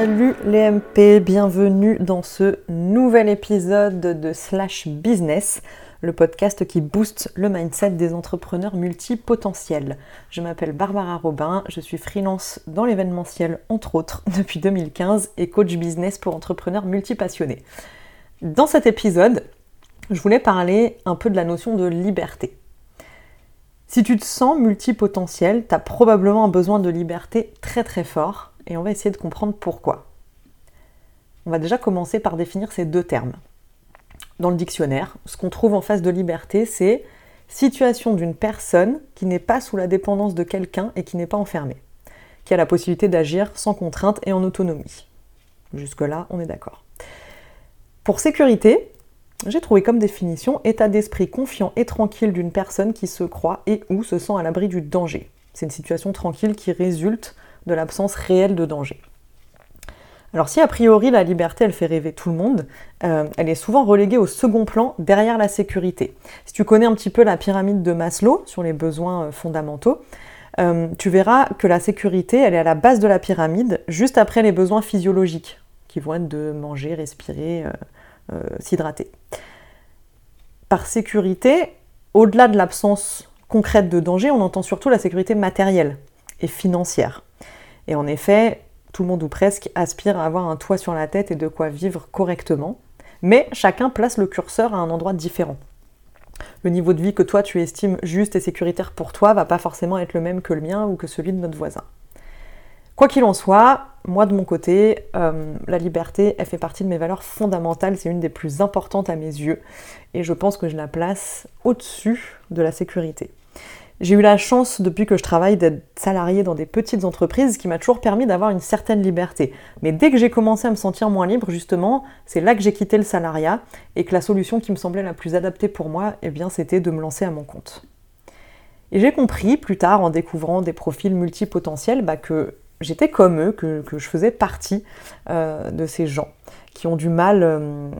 Salut les MP, bienvenue dans ce nouvel épisode de Slash Business, le podcast qui booste le mindset des entrepreneurs multipotentiels. Je m'appelle Barbara Robin, je suis freelance dans l'événementiel entre autres depuis 2015 et coach business pour entrepreneurs multipassionnés. Dans cet épisode, je voulais parler un peu de la notion de liberté. Si tu te sens multipotentiel, tu as probablement un besoin de liberté très très fort et on va essayer de comprendre pourquoi. On va déjà commencer par définir ces deux termes. Dans le dictionnaire, ce qu'on trouve en face de liberté, c'est situation d'une personne qui n'est pas sous la dépendance de quelqu'un et qui n'est pas enfermée, qui a la possibilité d'agir sans contrainte et en autonomie. Jusque-là, on est d'accord. Pour sécurité, j'ai trouvé comme définition état d'esprit confiant et tranquille d'une personne qui se croit et ou se sent à l'abri du danger. C'est une situation tranquille qui résulte de l'absence réelle de danger. Alors si a priori la liberté elle fait rêver tout le monde, euh, elle est souvent reléguée au second plan derrière la sécurité. Si tu connais un petit peu la pyramide de Maslow sur les besoins euh, fondamentaux, euh, tu verras que la sécurité elle est à la base de la pyramide, juste après les besoins physiologiques, qui vont être de manger, respirer, s'hydrater. Par sécurité, au-delà de l'absence concrète de danger, on entend surtout la sécurité matérielle et financière. Et en effet, tout le monde ou presque aspire à avoir un toit sur la tête et de quoi vivre correctement, mais chacun place le curseur à un endroit différent. Le niveau de vie que toi tu estimes juste et sécuritaire pour toi va pas forcément être le même que le mien ou que celui de notre voisin. Quoi qu'il en soit, moi de mon côté, euh, la liberté, elle fait partie de mes valeurs fondamentales, c'est une des plus importantes à mes yeux, et je pense que je la place au-dessus de la sécurité. J'ai eu la chance depuis que je travaille d'être salarié dans des petites entreprises qui m'a toujours permis d'avoir une certaine liberté. Mais dès que j'ai commencé à me sentir moins libre, justement, c'est là que j'ai quitté le salariat et que la solution qui me semblait la plus adaptée pour moi, eh bien, c'était de me lancer à mon compte. Et j'ai compris plus tard, en découvrant des profils multipotentiels, bah, que j'étais comme eux, que, je faisais partie euh, de ces gens qui ont du mal euh,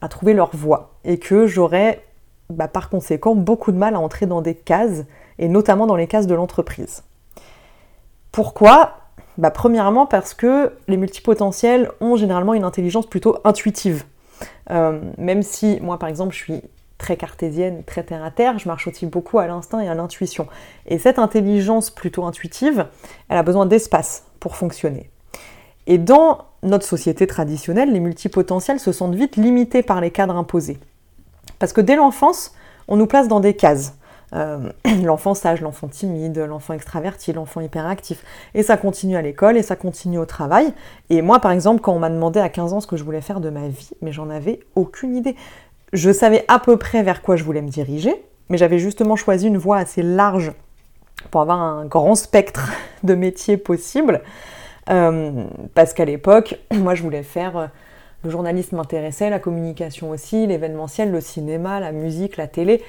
à trouver leur voie et que j'aurais bah, par conséquent beaucoup de mal à entrer dans des cases et notamment dans les cases de l'entreprise. Pourquoi? Bah, Premièrement parce que les multipotentiels ont généralement une intelligence plutôt intuitive. Euh, même si moi par exemple je suis très cartésienne, très terre à terre, je marche aussi beaucoup à l'instinct et à l'intuition. Et cette intelligence plutôt intuitive, elle a besoin d'espace pour fonctionner. Et dans notre société traditionnelle, les multipotentiels se sentent vite limités par les cadres imposés. Parce que dès l'enfance, on nous place dans des cases. Euh, l'enfant sage, l'enfant timide, l'enfant extraverti, l'enfant hyperactif. Et ça continue à l'école et ça continue au travail. Et moi, par exemple, quand on m'a demandé à 15 ans ce que je voulais faire de ma vie, mais j'en avais aucune idée je savais à peu près vers quoi je voulais me diriger, mais j'avais justement choisi une voie assez large pour avoir un grand spectre de métiers possibles. Euh, parce qu'à l'époque, moi je voulais faire. Euh, le journalisme m'intéressait, la communication aussi, l'événementiel, le cinéma, la musique, la télé.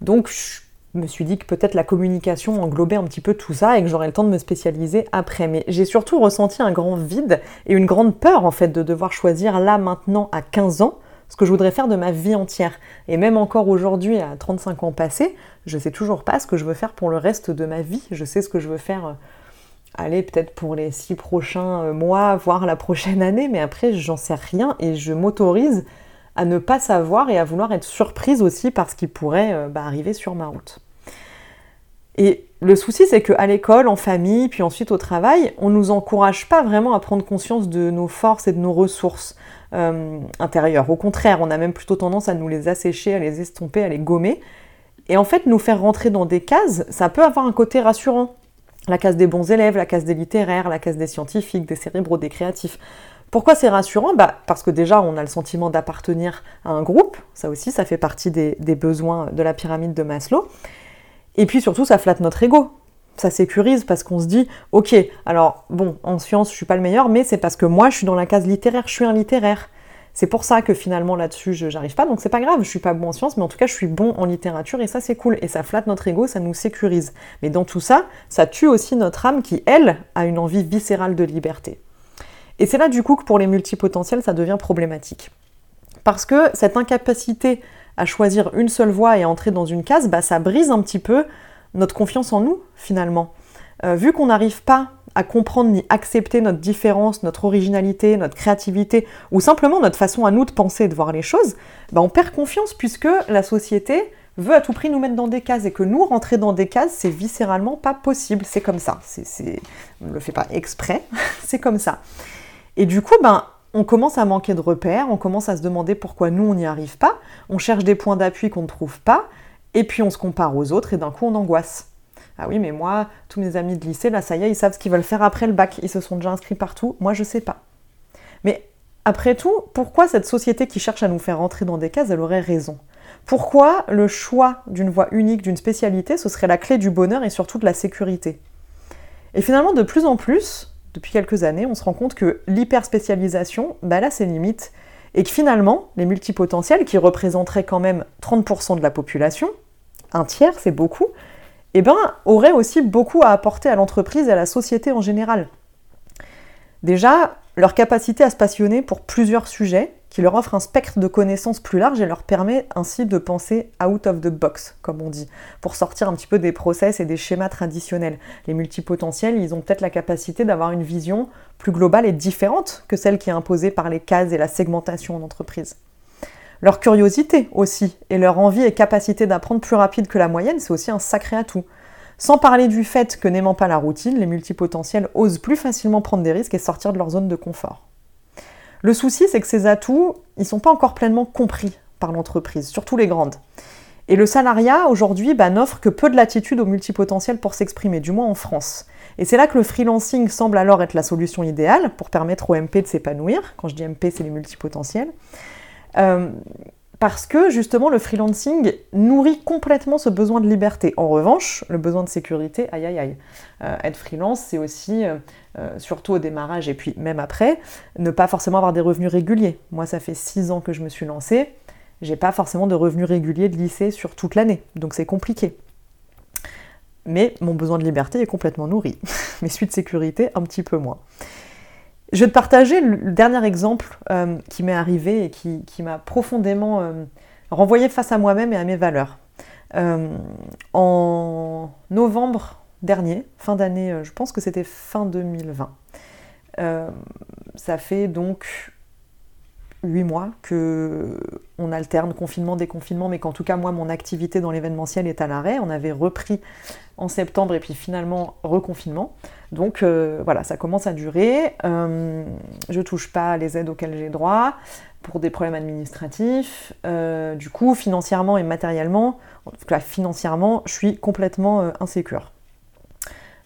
Donc je me suis dit que peut-être la communication englobait un petit peu tout ça et que j'aurais le temps de me spécialiser après. Mais j'ai surtout ressenti un grand vide et une grande peur en fait de devoir choisir là maintenant à 15 ans ce que je voudrais faire de ma vie entière. Et même encore aujourd'hui, à 35 ans passés, je sais toujours pas ce que je veux faire pour le reste de ma vie. Je sais ce que je veux faire, euh, aller peut-être pour les six prochains euh, mois, voire la prochaine année, mais après, j'en sais rien et je m'autorise à ne pas savoir et à vouloir être surprise aussi par ce qui pourrait euh, bah, arriver sur ma route. Et le souci, c'est qu'à l'école, en famille, puis ensuite au travail, on ne nous encourage pas vraiment à prendre conscience de nos forces et de nos ressources. Euh, intérieure. Au contraire, on a même plutôt tendance à nous les assécher, à les estomper, à les gommer. Et en fait, nous faire rentrer dans des cases, ça peut avoir un côté rassurant. La case des bons élèves, la case des littéraires, la case des scientifiques, des cérébraux, des créatifs. Pourquoi c'est rassurant bah, Parce que déjà, on a le sentiment d'appartenir à un groupe. Ça aussi, ça fait partie des, besoins de la pyramide de Maslow. Et puis surtout, ça flatte notre ego ça sécurise parce qu'on se dit, ok, alors bon, en science, je suis pas le meilleur, mais c'est parce que moi, je suis dans la case littéraire, je suis un littéraire. C'est pour ça que finalement là-dessus, je n'arrive pas, donc c'est pas grave, je suis pas bon en science, mais en tout cas, je suis bon en littérature et ça, c'est cool. Et ça flatte notre ego, ça nous sécurise. Mais dans tout ça, ça tue aussi notre âme qui, elle, a une envie viscérale de liberté. Et c'est là, du coup, que pour les multipotentiels, ça devient problématique. Parce que cette incapacité à choisir une seule voie et à entrer dans une case, bah, ça brise un petit peu notre confiance en nous finalement. Euh, vu qu'on n'arrive pas à comprendre ni accepter notre différence, notre originalité, notre créativité, ou simplement notre façon à nous de penser et de voir les choses, bah on perd confiance puisque la société veut à tout prix nous mettre dans des cases et que nous rentrer dans des cases, c'est viscéralement pas possible. C'est comme ça. On ne le fait pas exprès, c'est comme ça. Et du coup, ben, on commence à manquer de repères, on commence à se demander pourquoi nous on n'y arrive pas, on cherche des points d'appui qu'on ne trouve pas, et puis on se compare aux autres et d'un coup on angoisse. Ah oui, mais moi, tous mes amis de lycée, là, ça y est, ils savent ce qu'ils veulent faire après le bac. Ils se sont déjà inscrits partout. Moi, je sais pas. Mais après tout, pourquoi cette société qui cherche à nous faire rentrer dans des cases, elle aurait raison? Pourquoi le choix d'une voie unique, d'une spécialité, ce serait la clé du bonheur et surtout de la sécurité? Et finalement, de plus en plus, depuis quelques années, on se rend compte que l'hyperspécialisation, bah là, c'est limite. Et que finalement, les multipotentiels, qui représenteraient quand même 30% de la population, un tiers, c'est beaucoup, eh ben, auraient aussi beaucoup à apporter à l'entreprise et à la société en général. Déjà, leur capacité à se passionner pour plusieurs sujets, qui leur offre un spectre de connaissances plus large et leur permet ainsi de penser out of the box, comme on dit, pour sortir un petit peu des process et des schémas traditionnels. Les multipotentiels, ils ont peut-être la capacité d'avoir une vision plus globale et différente que celle qui est imposée par les cases et la segmentation en entreprise. Leur curiosité aussi, et leur envie et capacité d'apprendre plus rapide que la moyenne, c'est aussi un sacré atout. Sans parler du fait que n'aimant pas la routine, les multipotentiels osent plus facilement prendre des risques et sortir de leur zone de confort. Le souci, c'est que ces atouts, ils sont pas encore pleinement compris par l'entreprise, surtout les grandes. Et le salariat, aujourd'hui, bah, n'offre que peu de latitude aux multipotentiels pour s'exprimer, du moins en France. Et c'est là que le freelancing semble alors être la solution idéale pour permettre aux MP de s'épanouir. Quand je dis MP, c'est les multipotentiels. Euh, parce que justement le freelancing nourrit complètement ce besoin de liberté. En revanche, le besoin de sécurité, aïe aïe aïe. Euh, être freelance, c'est aussi, euh, surtout au démarrage et puis même après, ne pas forcément avoir des revenus réguliers. Moi, ça fait six ans que je me suis lancée, j'ai pas forcément de revenus réguliers de lycée sur toute l'année, donc c'est compliqué. Mais mon besoin de liberté est complètement nourri. Mes suites de sécurité, un petit peu moins. Je vais te partager le dernier exemple euh, qui m'est arrivé et qui, m'a profondément euh, renvoyé face à moi-même et à mes valeurs. En novembre dernier, fin d'année, je pense que c'était fin 2020, ça fait donc huit mois que on alterne confinement, déconfinement, mais qu'en tout cas moi mon activité dans l'événementiel est à l'arrêt. On avait repris en septembre et puis finalement reconfinement. Donc euh, voilà, ça commence à durer. Euh, je touche pas les aides auxquelles j'ai droit pour des problèmes administratifs. Euh, du coup, financièrement et matériellement, en tout cas financièrement, je suis complètement insécure.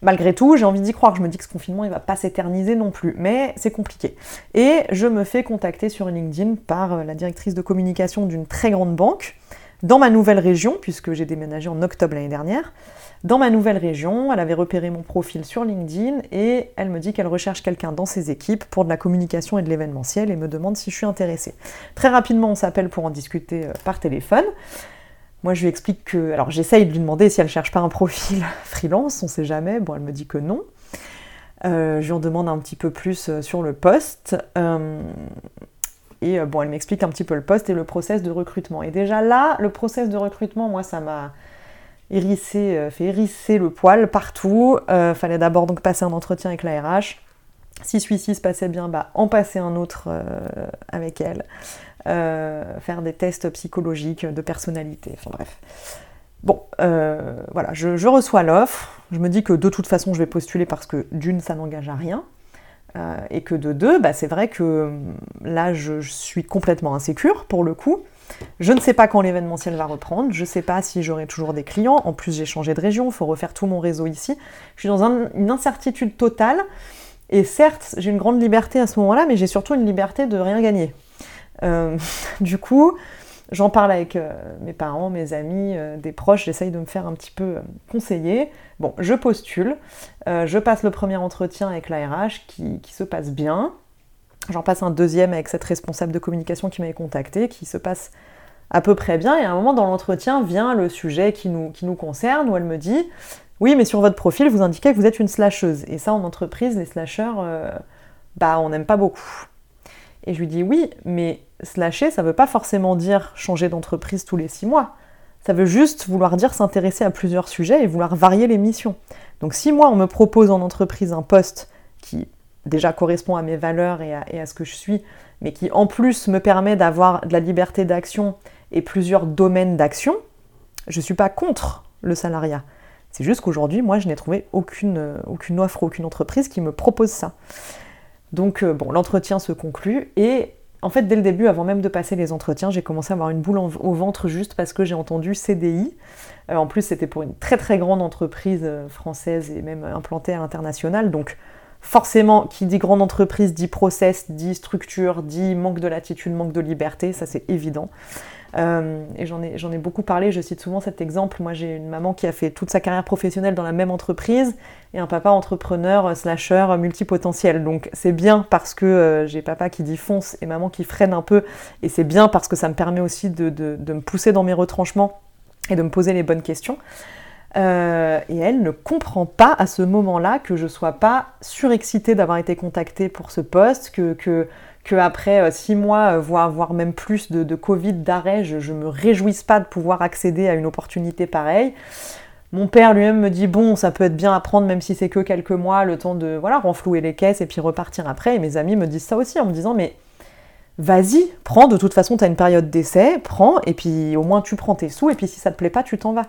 Malgré tout, j'ai envie d'y croire. Je me dis que ce confinement, il va pas s'éterniser non plus, mais c'est compliqué. Et je me fais contacter sur LinkedIn par la directrice de communication d'une très grande banque dans ma nouvelle région, puisque j'ai déménagé en octobre l'année dernière dans ma nouvelle région. Elle avait repéré mon profil sur LinkedIn et elle me dit qu'elle recherche quelqu'un dans ses équipes pour de la communication et de l'événementiel et me demande si je suis intéressée. Très rapidement, on s'appelle pour en discuter euh, par téléphone. Moi, je lui explique que. Alors, j'essaye de lui demander si elle cherche pas un profil freelance, on sait jamais. Bon, elle me dit que non. Euh, je lui en demande un petit peu plus euh, sur le poste. et bon, elle m'explique un petit peu le poste et le process de recrutement. Et déjà là, le process de recrutement, moi, ça m'a hérisser, euh, fait hérisser le poil partout. Euh, fallait d'abord donc passer un entretien avec la RH. Si celui-ci se passait bien, bah, en passer un autre euh, avec elle. Faire des tests psychologiques de personnalité. Enfin bref. Bon, voilà, je, reçois l'offre. Je me dis que de toute façon, je vais postuler parce que d'une, ça n'engage à rien. et que de deux, bah, c'est vrai que là, je, suis complètement insécure pour le coup. Je ne sais pas quand l'événementiel va reprendre, je ne sais pas si j'aurai toujours des clients. En plus, j'ai changé de région, il faut refaire tout mon réseau ici. Je suis dans une incertitude totale. Et certes, j'ai une grande liberté à ce moment-là, mais j'ai surtout une liberté de rien gagner. Euh, du coup, j'en parle avec euh, mes parents, mes amis, euh, des proches, j'essaye de me faire un petit peu conseiller. Bon, je postule, je passe le premier entretien avec l'ARH qui, qui se passe bien. J'en passe un deuxième avec cette responsable de communication qui m'avait contacté, qui se passe à peu près bien. Et à un moment dans l'entretien vient le sujet qui nous, qui nous concerne, où elle me dit Oui, mais sur votre profil, vous indiquez que vous êtes une slasheuse. Et ça, en entreprise, les slasheurs, bah, on n'aime pas beaucoup. Et je lui dis Oui, mais slasher, ça ne veut pas forcément dire changer d'entreprise tous les six mois. Ça veut juste vouloir dire s'intéresser à plusieurs sujets et vouloir varier les missions. Donc si moi, on me propose en entreprise un poste qui déjà correspond à mes valeurs et à, ce que je suis, mais qui en plus me permet d'avoir de la liberté d'action et plusieurs domaines d'action, je ne suis pas contre le salariat. C'est juste qu'aujourd'hui, moi, je n'ai trouvé aucune, aucune offre, aucune entreprise qui me propose ça. Donc, euh, bon, l'entretien se conclut et en fait, dès le début, avant même de passer les entretiens, j'ai commencé à avoir une boule au ventre juste parce que j'ai entendu CDI. Euh, en plus, c'était pour une très très grande entreprise euh, française et même implantée à l'international. Donc, forcément, qui dit grande entreprise dit process, dit structure, dit manque de latitude, manque de liberté, ça c'est évident. Euh, et j'en ai, beaucoup parlé, je cite souvent cet exemple. Moi j'ai une maman qui a fait toute sa carrière professionnelle dans la même entreprise et un papa entrepreneur, euh, slasher, euh, multipotentiel. Donc c'est bien parce que j'ai papa qui dit fonce et maman qui freine un peu. Et c'est bien parce que ça me permet aussi de, de me pousser dans mes retranchements et de me poser les bonnes questions. Euh, et elle ne comprend pas à ce moment-là que je sois pas surexcitée d'avoir été contactée pour ce poste, que, que, après euh, six mois, euh, voire, même plus de, Covid, d'arrêt, je, ne me réjouisse pas de pouvoir accéder à une opportunité pareille. Mon père lui-même me dit bon, ça peut être bien à prendre même si c'est que quelques mois, le temps de voilà renflouer les caisses et puis repartir après. Et mes amis me disent ça aussi en me disant mais vas-y, prends, de toute façon tu as une période d'essai, prends et puis au moins tu prends tes sous et puis si ça te plaît pas, tu t'en vas.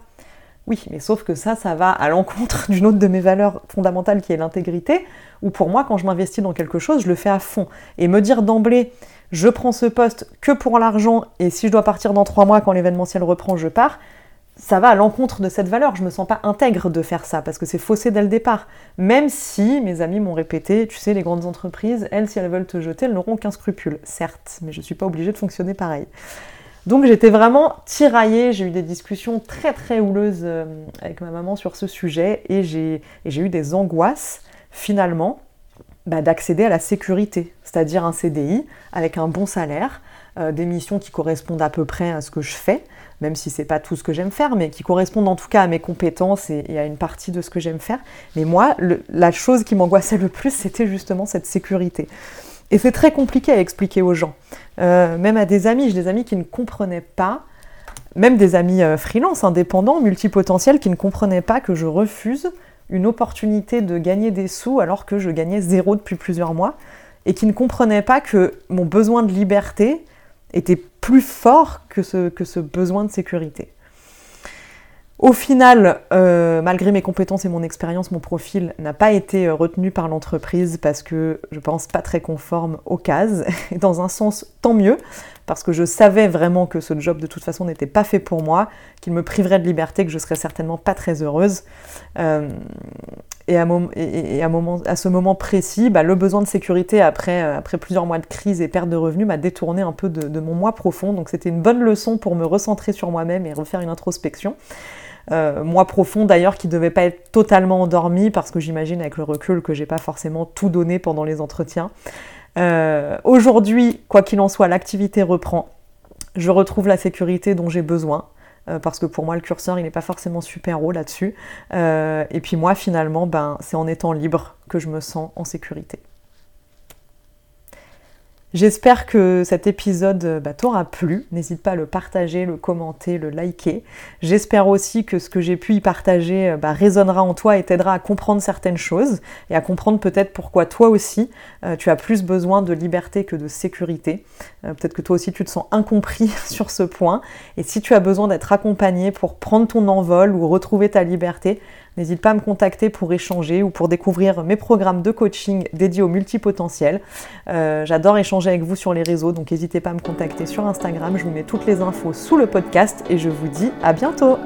Oui, mais sauf que ça, ça va à l'encontre d'une autre de mes valeurs fondamentales qui est l'intégrité, où pour moi, quand je m'investis dans quelque chose, je le fais à fond. Et me dire d'emblée, je prends ce poste que pour l'argent, et si je dois partir dans trois mois quand l'événementiel reprend, je pars, ça va à l'encontre de cette valeur. Je me sens pas intègre de faire ça, parce que c'est faussé dès le départ. Même si mes amis m'ont répété, tu sais, les grandes entreprises, elles, si elles veulent te jeter, elles n'auront qu'un scrupule. Certes, mais je suis pas obligée de fonctionner pareil. Donc j'étais vraiment tiraillée, j'ai eu des discussions très très houleuses euh, avec ma maman sur ce sujet et j'ai eu des angoisses finalement bah, d'accéder à la sécurité, c'est-à-dire un CDI avec un bon salaire, euh, des missions qui correspondent à peu près à ce que je fais, même si c'est pas tout ce que j'aime faire, mais qui correspondent en tout cas à mes compétences et, à une partie de ce que j'aime faire. Mais moi, la chose qui m'angoissait le plus, c'était justement cette sécurité. Et c'est très compliqué à expliquer aux gens. Euh, même à des amis, j'ai des amis qui ne comprenaient pas, même des amis euh, freelance, indépendants, multipotentiels, qui ne comprenaient pas que je refuse une opportunité de gagner des sous alors que je gagnais zéro depuis plusieurs mois, et qui ne comprenaient pas que mon besoin de liberté était plus fort que ce, que ce besoin de sécurité. Au final, euh, malgré mes compétences et mon expérience, mon profil n'a pas été euh, retenu par l'entreprise parce que je pense pas très conforme aux cases. Dans un sens, tant mieux, parce que je savais vraiment que ce job de toute façon n'était pas fait pour moi, qu'il me priverait de liberté, que je serais certainement pas très heureuse. Euh, et, à, ce moment précis, bah, le besoin de sécurité après, plusieurs mois de crise et perte de revenus m'a détourné un peu de mon moi profond. Donc c'était une bonne leçon pour me recentrer sur moi-même et refaire une introspection. Euh, moi profond d'ailleurs qui devait pas être totalement endormi parce que j'imagine avec le recul que j'ai pas forcément tout donné pendant les entretiens. Euh, aujourd'hui, quoi qu'il en soit, l'activité reprend. Je retrouve la sécurité dont j'ai besoin euh, parce que pour moi le curseur il n'est pas forcément super haut là-dessus. et puis moi finalement, ben, c'est en étant libre que je me sens en sécurité. J'espère que cet épisode euh, bah, t'aura plu. N'hésite pas à le partager, le commenter, le liker. J'espère aussi que ce que j'ai pu y partager euh, bah, résonnera en toi et t'aidera à comprendre certaines choses et à comprendre peut-être pourquoi toi aussi euh, tu as plus besoin de liberté que de sécurité. peut-être que toi aussi tu te sens incompris sur ce point. Et si tu as besoin d'être accompagné pour prendre ton envol ou retrouver ta liberté, N'hésite pas à me contacter pour échanger ou pour découvrir mes programmes de coaching dédiés aux multipotentiels. Euh, j'adore échanger avec vous sur les réseaux, donc n'hésitez pas à me contacter sur Instagram. Je vous mets toutes les infos sous le podcast et je vous dis à bientôt